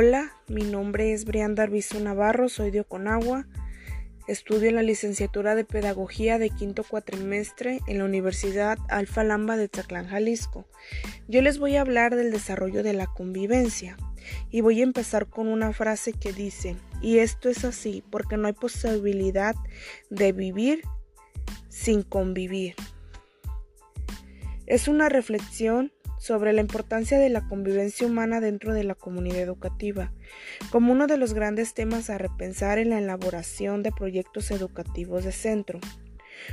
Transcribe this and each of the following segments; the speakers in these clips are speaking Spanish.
Hola, mi nombre es Brianda Arbizu Navarro, soy de Oconagua. Estudio la licenciatura de Pedagogía de quinto cuatrimestre en la Universidad Alfa Lamba de Zaclán, Jalisco. Yo les voy a hablar del desarrollo de la convivencia y voy a empezar con una frase que dice, y esto es así porque no hay posibilidad de vivir sin convivir. Es una reflexión sobre la importancia de la convivencia humana dentro de la comunidad educativa, como uno de los grandes temas a repensar en la elaboración de proyectos educativos de centro.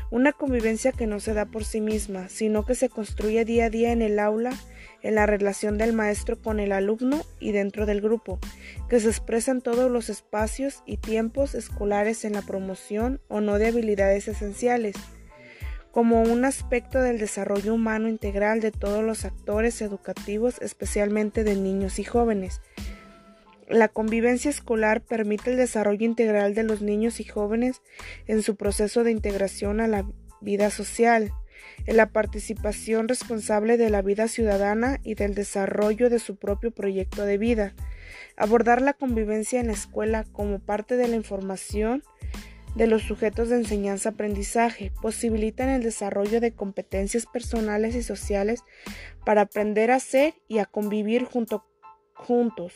Una convivencia que no se da por sí misma, sino que se construye día a día en el aula, en la relación del maestro con el alumno y dentro del grupo, que se expresa en todos los espacios y tiempos escolares en la promoción o no de habilidades esenciales como un aspecto del desarrollo humano integral de todos los actores educativos, especialmente de niños y jóvenes. La convivencia escolar permite el desarrollo integral de los niños y jóvenes en su proceso de integración a la vida social, en la participación responsable de la vida ciudadana y del desarrollo de su propio proyecto de vida. Abordar la convivencia en la escuela como parte de la información de los sujetos de enseñanza-aprendizaje, posibilitan el desarrollo de competencias personales y sociales para aprender a ser y a convivir junto, juntos,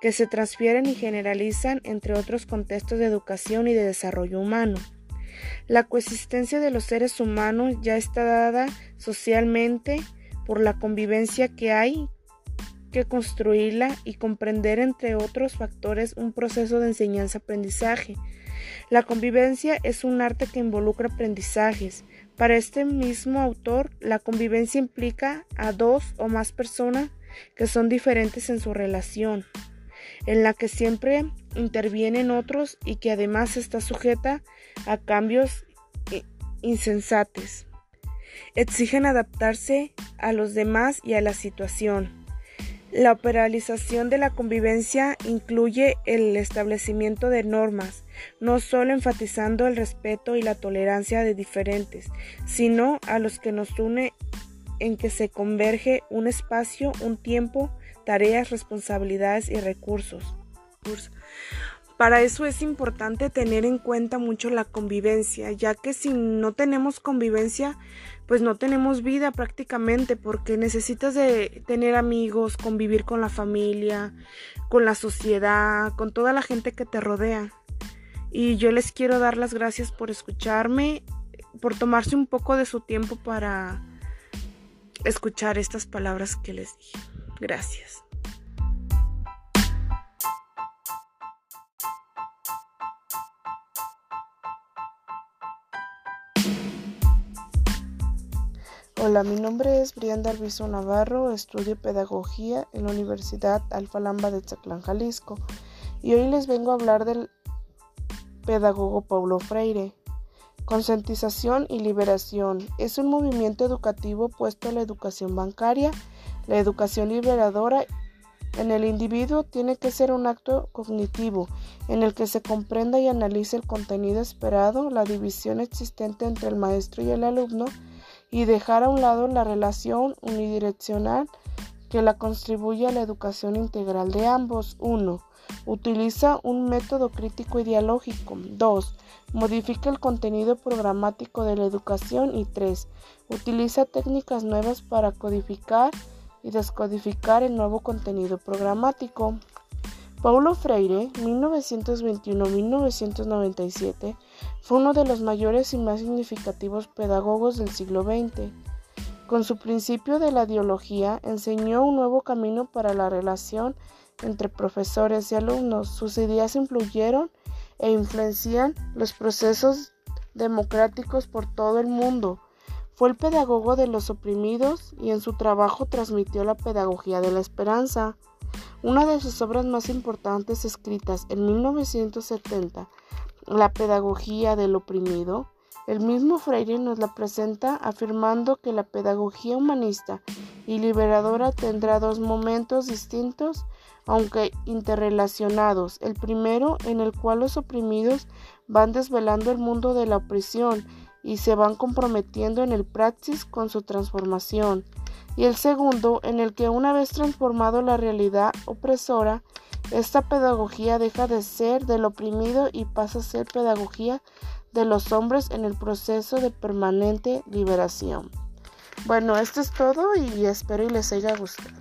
que se transfieren y generalizan entre otros contextos de educación y de desarrollo humano. La coexistencia de los seres humanos ya está dada socialmente por la convivencia que hay que construirla y comprender entre otros factores un proceso de enseñanza-aprendizaje la convivencia es un arte que involucra aprendizajes. Para este mismo autor, la convivencia implica a dos o más personas que son diferentes en su relación, en la que siempre intervienen otros y que además está sujeta a cambios insensates. Exigen adaptarse a los demás y a la situación. La operalización de la convivencia incluye el establecimiento de normas, no solo enfatizando el respeto y la tolerancia de diferentes, sino a los que nos une en que se converge un espacio, un tiempo, tareas, responsabilidades y recursos. Para eso es importante tener en cuenta mucho la convivencia, ya que si no tenemos convivencia, pues no tenemos vida prácticamente, porque necesitas de tener amigos, convivir con la familia, con la sociedad, con toda la gente que te rodea. Y yo les quiero dar las gracias por escucharme, por tomarse un poco de su tiempo para escuchar estas palabras que les dije. Gracias. Hola, mi nombre es Brianda Arbizo Navarro, estudio pedagogía en la Universidad Alfa Lamba de Zaclán, Jalisco, y hoy les vengo a hablar del pedagogo Paulo Freire. Concientización y liberación es un movimiento educativo puesto a la educación bancaria, la educación liberadora en el individuo tiene que ser un acto cognitivo en el que se comprenda y analice el contenido esperado, la división existente entre el maestro y el alumno, y dejar a un lado la relación unidireccional que la contribuye a la educación integral de ambos. 1. Utiliza un método crítico ideológico. 2. Modifica el contenido programático de la educación. Y 3. Utiliza técnicas nuevas para codificar y descodificar el nuevo contenido programático. Paulo Freire, 1921-1997, fue uno de los mayores y más significativos pedagogos del siglo XX. Con su principio de la ideología, enseñó un nuevo camino para la relación entre profesores y alumnos. Sus ideas influyeron e influencian los procesos democráticos por todo el mundo. Fue el pedagogo de los oprimidos y en su trabajo transmitió la pedagogía de la esperanza. Una de sus obras más importantes escritas en 1970, La pedagogía del oprimido, el mismo Freire nos la presenta afirmando que la pedagogía humanista y liberadora tendrá dos momentos distintos, aunque interrelacionados. El primero, en el cual los oprimidos van desvelando el mundo de la opresión y se van comprometiendo en el praxis con su transformación y el segundo en el que una vez transformado la realidad opresora, Esta pedagogía deja de ser del oprimido y pasa a ser pedagogía de los hombres en el proceso de permanente liberación. Bueno, esto es todo y espero y les haya gustado.